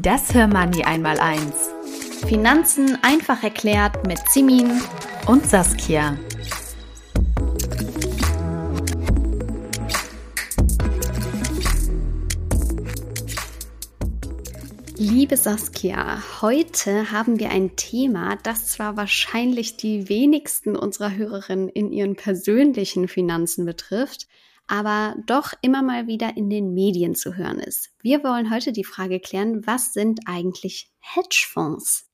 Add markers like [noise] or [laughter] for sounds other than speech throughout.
Das Hörmoney einmal eins. Finanzen einfach erklärt mit Simin und Saskia. Liebe Saskia, heute haben wir ein Thema, das zwar wahrscheinlich die wenigsten unserer Hörerinnen in ihren persönlichen Finanzen betrifft, aber doch immer mal wieder in den Medien zu hören ist. Wir wollen heute die Frage klären, was sind eigentlich Hedgefonds?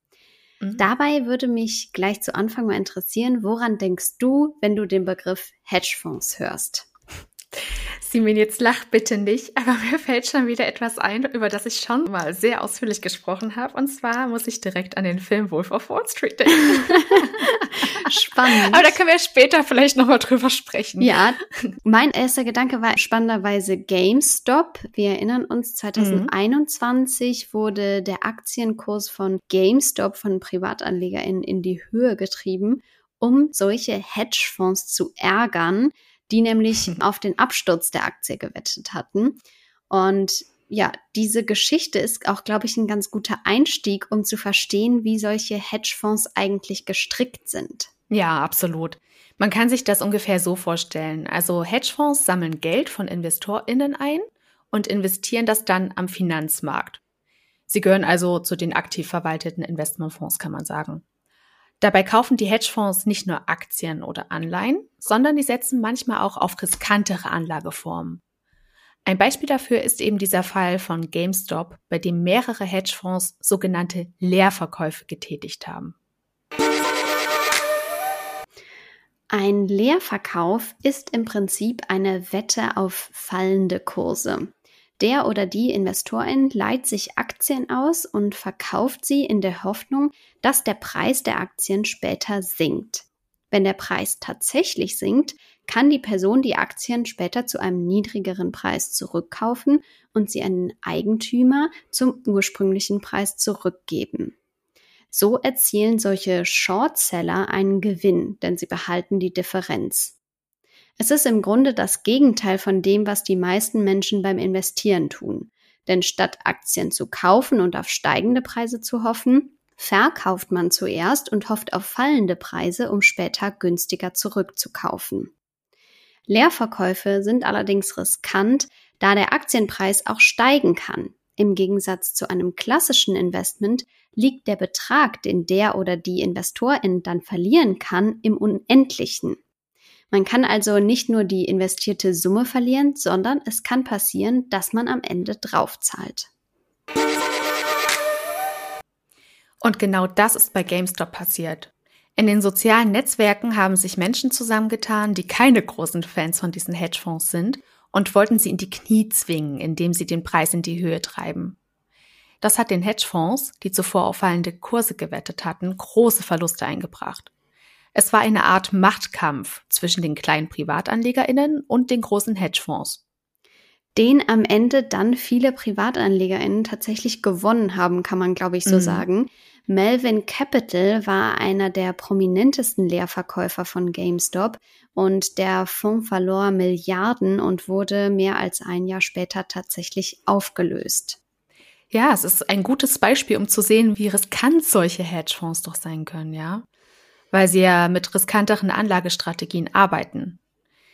Mhm. Dabei würde mich gleich zu Anfang mal interessieren, woran denkst du, wenn du den Begriff Hedgefonds hörst? Simin, jetzt lach bitte nicht, aber [laughs] mir fällt schon wieder etwas ein, über das ich schon mal sehr ausführlich gesprochen habe. Und zwar muss ich direkt an den Film Wolf of Wall Street denken. [laughs] Spannend. Aber da können wir später vielleicht nochmal drüber sprechen. Ja, mein erster Gedanke war spannenderweise GameStop. Wir erinnern uns, 2021 mhm. wurde der Aktienkurs von GameStop von PrivatanlegerInnen in die Höhe getrieben, um solche Hedgefonds zu ärgern die nämlich [laughs] auf den Absturz der Aktie gewettet hatten. Und ja, diese Geschichte ist auch, glaube ich, ein ganz guter Einstieg, um zu verstehen, wie solche Hedgefonds eigentlich gestrickt sind. Ja, absolut. Man kann sich das ungefähr so vorstellen. Also Hedgefonds sammeln Geld von Investorinnen ein und investieren das dann am Finanzmarkt. Sie gehören also zu den aktiv verwalteten Investmentfonds, kann man sagen. Dabei kaufen die Hedgefonds nicht nur Aktien oder Anleihen, sondern die setzen manchmal auch auf riskantere Anlageformen. Ein Beispiel dafür ist eben dieser Fall von GameStop, bei dem mehrere Hedgefonds sogenannte Leerverkäufe getätigt haben. Ein Leerverkauf ist im Prinzip eine Wette auf fallende Kurse. Der oder die Investorin leiht sich Aktien aus und verkauft sie in der Hoffnung, dass der Preis der Aktien später sinkt. Wenn der Preis tatsächlich sinkt, kann die Person die Aktien später zu einem niedrigeren Preis zurückkaufen und sie an den Eigentümer zum ursprünglichen Preis zurückgeben. So erzielen solche Shortseller einen Gewinn, denn sie behalten die Differenz. Es ist im Grunde das Gegenteil von dem, was die meisten Menschen beim Investieren tun. Denn statt Aktien zu kaufen und auf steigende Preise zu hoffen, verkauft man zuerst und hofft auf fallende Preise, um später günstiger zurückzukaufen. Leerverkäufe sind allerdings riskant, da der Aktienpreis auch steigen kann. Im Gegensatz zu einem klassischen Investment liegt der Betrag, den der oder die Investorin dann verlieren kann, im Unendlichen. Man kann also nicht nur die investierte Summe verlieren, sondern es kann passieren, dass man am Ende draufzahlt. Und genau das ist bei GameStop passiert. In den sozialen Netzwerken haben sich Menschen zusammengetan, die keine großen Fans von diesen Hedgefonds sind und wollten sie in die Knie zwingen, indem sie den Preis in die Höhe treiben. Das hat den Hedgefonds, die zuvor auffallende Kurse gewettet hatten, große Verluste eingebracht. Es war eine Art Machtkampf zwischen den kleinen Privatanlegerinnen und den großen Hedgefonds. Den am Ende dann viele Privatanlegerinnen tatsächlich gewonnen haben, kann man, glaube ich, so mhm. sagen. Melvin Capital war einer der prominentesten Leerverkäufer von GameStop und der Fonds verlor Milliarden und wurde mehr als ein Jahr später tatsächlich aufgelöst. Ja, es ist ein gutes Beispiel, um zu sehen, wie riskant solche Hedgefonds doch sein können, ja weil sie ja mit riskanteren Anlagestrategien arbeiten.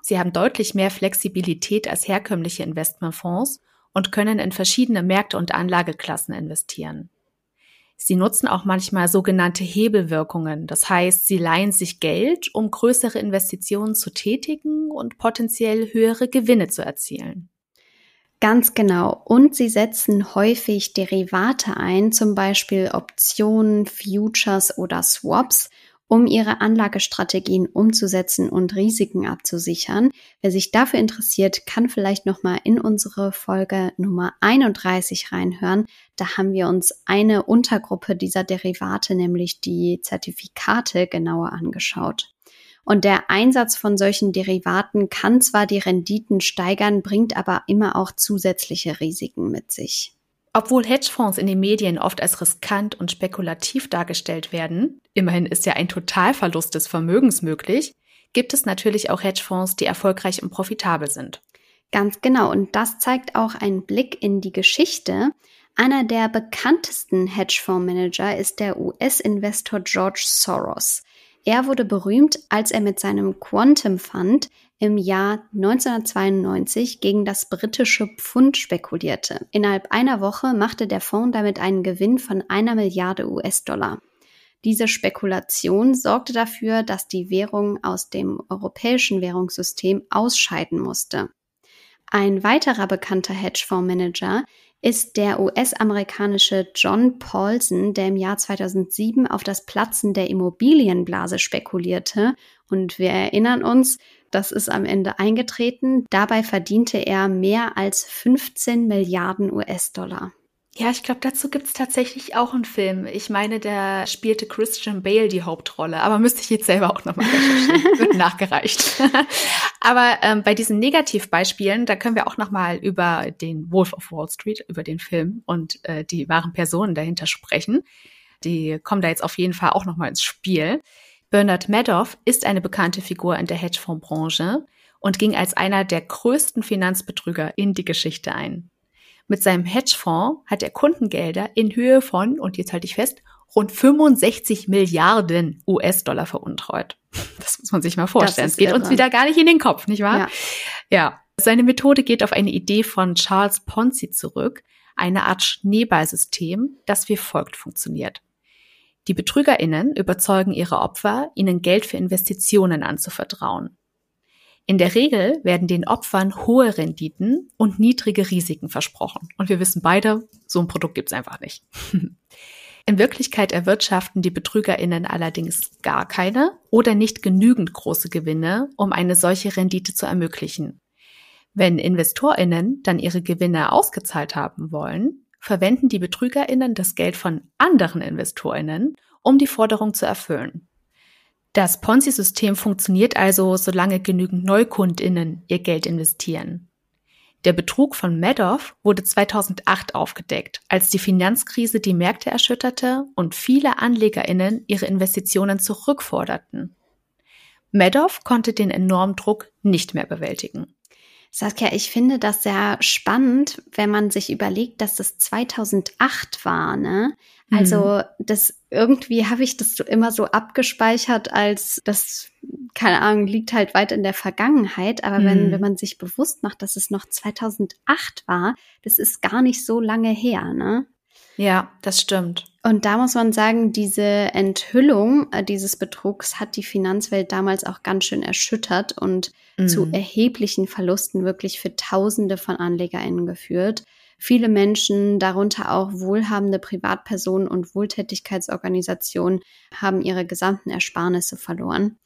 Sie haben deutlich mehr Flexibilität als herkömmliche Investmentfonds und können in verschiedene Märkte und Anlageklassen investieren. Sie nutzen auch manchmal sogenannte Hebelwirkungen, das heißt, sie leihen sich Geld, um größere Investitionen zu tätigen und potenziell höhere Gewinne zu erzielen. Ganz genau. Und sie setzen häufig Derivate ein, zum Beispiel Optionen, Futures oder Swaps, um ihre Anlagestrategien umzusetzen und Risiken abzusichern. Wer sich dafür interessiert, kann vielleicht noch mal in unsere Folge Nummer 31 reinhören. Da haben wir uns eine Untergruppe dieser Derivate, nämlich die Zertifikate, genauer angeschaut. Und der Einsatz von solchen Derivaten kann zwar die Renditen steigern, bringt aber immer auch zusätzliche Risiken mit sich. Obwohl Hedgefonds in den Medien oft als riskant und spekulativ dargestellt werden, immerhin ist ja ein Totalverlust des Vermögens möglich, gibt es natürlich auch Hedgefonds, die erfolgreich und profitabel sind. Ganz genau, und das zeigt auch ein Blick in die Geschichte. Einer der bekanntesten Hedgefondsmanager ist der US-Investor George Soros. Er wurde berühmt, als er mit seinem Quantum Fund im Jahr 1992 gegen das britische Pfund spekulierte. Innerhalb einer Woche machte der Fonds damit einen Gewinn von einer Milliarde US-Dollar. Diese Spekulation sorgte dafür, dass die Währung aus dem europäischen Währungssystem ausscheiden musste. Ein weiterer bekannter Hedgefondsmanager ist der US-amerikanische John Paulson, der im Jahr 2007 auf das Platzen der Immobilienblase spekulierte. Und wir erinnern uns, das ist am Ende eingetreten. Dabei verdiente er mehr als 15 Milliarden US-Dollar. Ja, ich glaube, dazu gibt's tatsächlich auch einen Film. Ich meine, da spielte Christian Bale die Hauptrolle, aber müsste ich jetzt selber auch nochmal recherchieren. [laughs] Wird nachgereicht. [laughs] aber ähm, bei diesen Negativbeispielen, da können wir auch nochmal über den Wolf of Wall Street, über den Film und äh, die wahren Personen dahinter sprechen. Die kommen da jetzt auf jeden Fall auch nochmal ins Spiel. Bernard Madoff ist eine bekannte Figur in der Hedgefondsbranche und ging als einer der größten Finanzbetrüger in die Geschichte ein. Mit seinem Hedgefonds hat er Kundengelder in Höhe von, und jetzt halte ich fest, rund 65 Milliarden US-Dollar veruntreut. Das muss man sich mal vorstellen. Es geht irre. uns wieder gar nicht in den Kopf, nicht wahr? Ja. ja. Seine Methode geht auf eine Idee von Charles Ponzi zurück, eine Art Schneeballsystem, das wie folgt funktioniert. Die BetrügerInnen überzeugen ihre Opfer, ihnen Geld für Investitionen anzuvertrauen. In der Regel werden den Opfern hohe Renditen und niedrige Risiken versprochen. Und wir wissen beide, so ein Produkt gibt's einfach nicht. [laughs] In Wirklichkeit erwirtschaften die BetrügerInnen allerdings gar keine oder nicht genügend große Gewinne, um eine solche Rendite zu ermöglichen. Wenn InvestorInnen dann ihre Gewinne ausgezahlt haben wollen, verwenden die BetrügerInnen das Geld von anderen InvestorInnen, um die Forderung zu erfüllen. Das Ponzi-System funktioniert also, solange genügend NeukundInnen ihr Geld investieren. Der Betrug von Madoff wurde 2008 aufgedeckt, als die Finanzkrise die Märkte erschütterte und viele AnlegerInnen ihre Investitionen zurückforderten. Madoff konnte den enormen Druck nicht mehr bewältigen. Saskia, ich finde das sehr spannend, wenn man sich überlegt, dass das 2008 war, ne? Also mhm. das irgendwie habe ich das immer so abgespeichert, als das keine Ahnung liegt halt weit in der Vergangenheit. Aber mhm. wenn wenn man sich bewusst macht, dass es noch 2008 war, das ist gar nicht so lange her, ne? Ja, das stimmt. Und da muss man sagen, diese Enthüllung äh, dieses Betrugs hat die Finanzwelt damals auch ganz schön erschüttert und mhm. zu erheblichen Verlusten wirklich für Tausende von AnlegerInnen geführt. Viele Menschen, darunter auch wohlhabende Privatpersonen und Wohltätigkeitsorganisationen, haben ihre gesamten Ersparnisse verloren.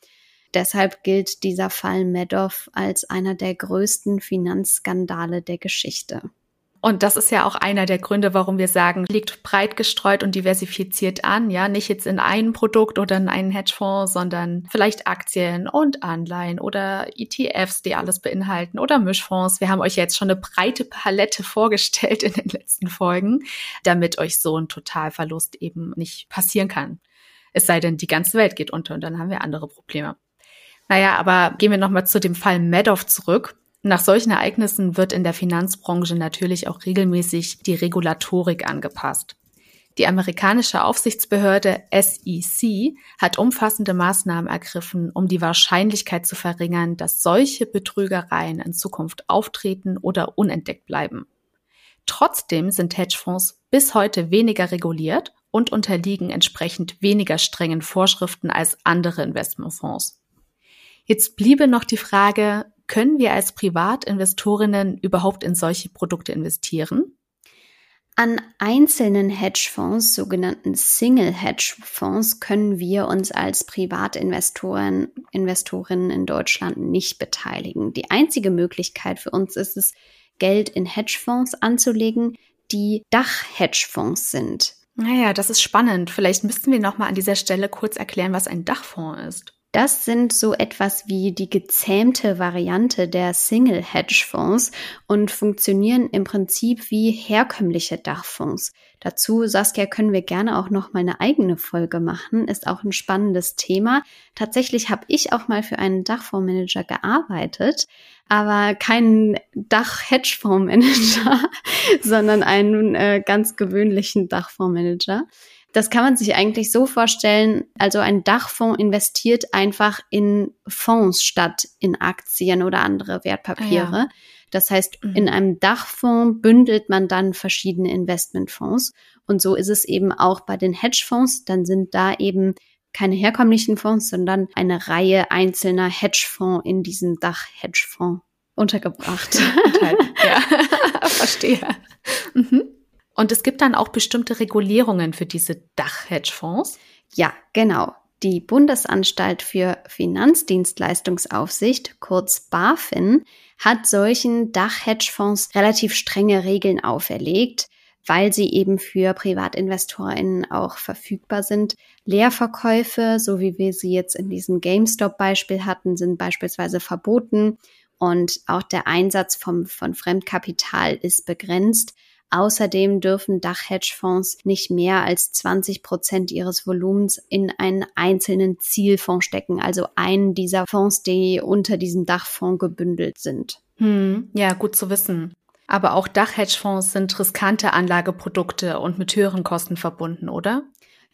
Deshalb gilt dieser Fall Madoff als einer der größten Finanzskandale der Geschichte. Und das ist ja auch einer der Gründe, warum wir sagen, liegt breit gestreut und diversifiziert an, ja, nicht jetzt in ein Produkt oder in einen Hedgefonds, sondern vielleicht Aktien und Anleihen oder ETFs, die alles beinhalten oder Mischfonds. Wir haben euch jetzt schon eine breite Palette vorgestellt in den letzten Folgen, damit euch so ein Totalverlust eben nicht passieren kann. Es sei denn, die ganze Welt geht unter und dann haben wir andere Probleme. Naja, aber gehen wir nochmal zu dem Fall Madoff zurück. Nach solchen Ereignissen wird in der Finanzbranche natürlich auch regelmäßig die Regulatorik angepasst. Die amerikanische Aufsichtsbehörde SEC hat umfassende Maßnahmen ergriffen, um die Wahrscheinlichkeit zu verringern, dass solche Betrügereien in Zukunft auftreten oder unentdeckt bleiben. Trotzdem sind Hedgefonds bis heute weniger reguliert und unterliegen entsprechend weniger strengen Vorschriften als andere Investmentfonds. Jetzt bliebe noch die Frage, können wir als Privatinvestorinnen überhaupt in solche Produkte investieren? An einzelnen Hedgefonds, sogenannten Single Hedgefonds, können wir uns als Privatinvestoren, Investorinnen in Deutschland nicht beteiligen. Die einzige Möglichkeit für uns ist es, Geld in Hedgefonds anzulegen, die Dach-Hedgefonds sind. Naja, das ist spannend. Vielleicht müssten wir noch mal an dieser Stelle kurz erklären, was ein Dachfonds ist. Das sind so etwas wie die gezähmte Variante der Single Hedge Fonds und funktionieren im Prinzip wie herkömmliche Dachfonds. Dazu, Saskia, können wir gerne auch noch mal eine eigene Folge machen. Ist auch ein spannendes Thema. Tatsächlich habe ich auch mal für einen Dachfondsmanager gearbeitet, aber keinen Dach-Hedgefondsmanager, [laughs] sondern einen äh, ganz gewöhnlichen Dachfondsmanager. Das kann man sich eigentlich so vorstellen, also ein Dachfonds investiert einfach in Fonds statt in Aktien oder andere Wertpapiere. Ah, ja. Das heißt, mhm. in einem Dachfonds bündelt man dann verschiedene Investmentfonds. Und so ist es eben auch bei den Hedgefonds. Dann sind da eben keine herkömmlichen Fonds, sondern eine Reihe einzelner Hedgefonds in diesem Dach-Hedgefonds untergebracht. [laughs] ja, [laughs] verstehe. Mhm. Und es gibt dann auch bestimmte Regulierungen für diese Dach-Hedgefonds? Ja, genau. Die Bundesanstalt für Finanzdienstleistungsaufsicht, kurz BaFin, hat solchen Dach-Hedgefonds relativ strenge Regeln auferlegt, weil sie eben für PrivatinvestorInnen auch verfügbar sind. Leerverkäufe, so wie wir sie jetzt in diesem GameStop-Beispiel hatten, sind beispielsweise verboten und auch der Einsatz vom, von Fremdkapital ist begrenzt. Außerdem dürfen Dach-Hedgefonds nicht mehr als 20 Prozent ihres Volumens in einen einzelnen Zielfonds stecken, also einen dieser Fonds, die unter diesem Dachfonds gebündelt sind. Hm, ja, gut zu wissen. Aber auch Dach-Hedgefonds sind riskante Anlageprodukte und mit höheren Kosten verbunden, oder?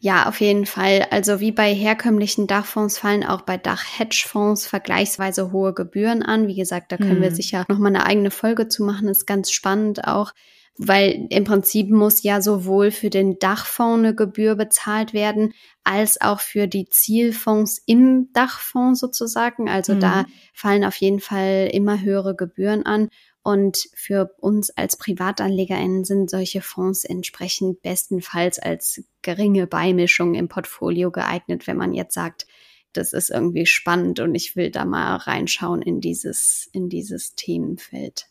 Ja, auf jeden Fall. Also wie bei herkömmlichen Dachfonds fallen auch bei Dach-Hedgefonds vergleichsweise hohe Gebühren an. Wie gesagt, da können hm. wir sicher noch mal eine eigene Folge zu machen. Ist ganz spannend auch weil im Prinzip muss ja sowohl für den Dachfonds eine Gebühr bezahlt werden, als auch für die Zielfonds im Dachfonds sozusagen. Also mhm. da fallen auf jeden Fall immer höhere Gebühren an. Und für uns als PrivatanlegerInnen sind solche Fonds entsprechend bestenfalls als geringe Beimischung im Portfolio geeignet, wenn man jetzt sagt, das ist irgendwie spannend und ich will da mal reinschauen in dieses, in dieses Themenfeld.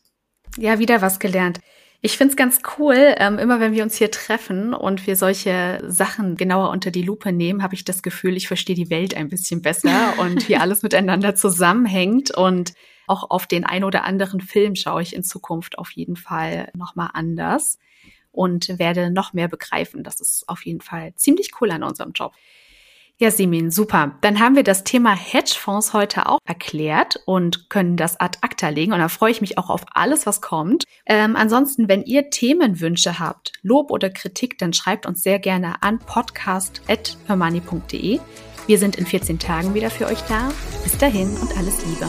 Ja, wieder was gelernt. Ich find's ganz cool, ähm, immer wenn wir uns hier treffen und wir solche Sachen genauer unter die Lupe nehmen, habe ich das Gefühl, ich verstehe die Welt ein bisschen besser [laughs] und wie alles miteinander zusammenhängt. Und auch auf den ein oder anderen Film schaue ich in Zukunft auf jeden Fall nochmal anders und werde noch mehr begreifen. Das ist auf jeden Fall ziemlich cool an unserem Job. Ja, Simin, super. Dann haben wir das Thema Hedgefonds heute auch erklärt und können das ad acta legen. Und da freue ich mich auch auf alles, was kommt. Ähm, ansonsten, wenn ihr Themenwünsche habt, Lob oder Kritik, dann schreibt uns sehr gerne an podcast.hermoney.de. Wir sind in 14 Tagen wieder für euch da. Bis dahin und alles Liebe.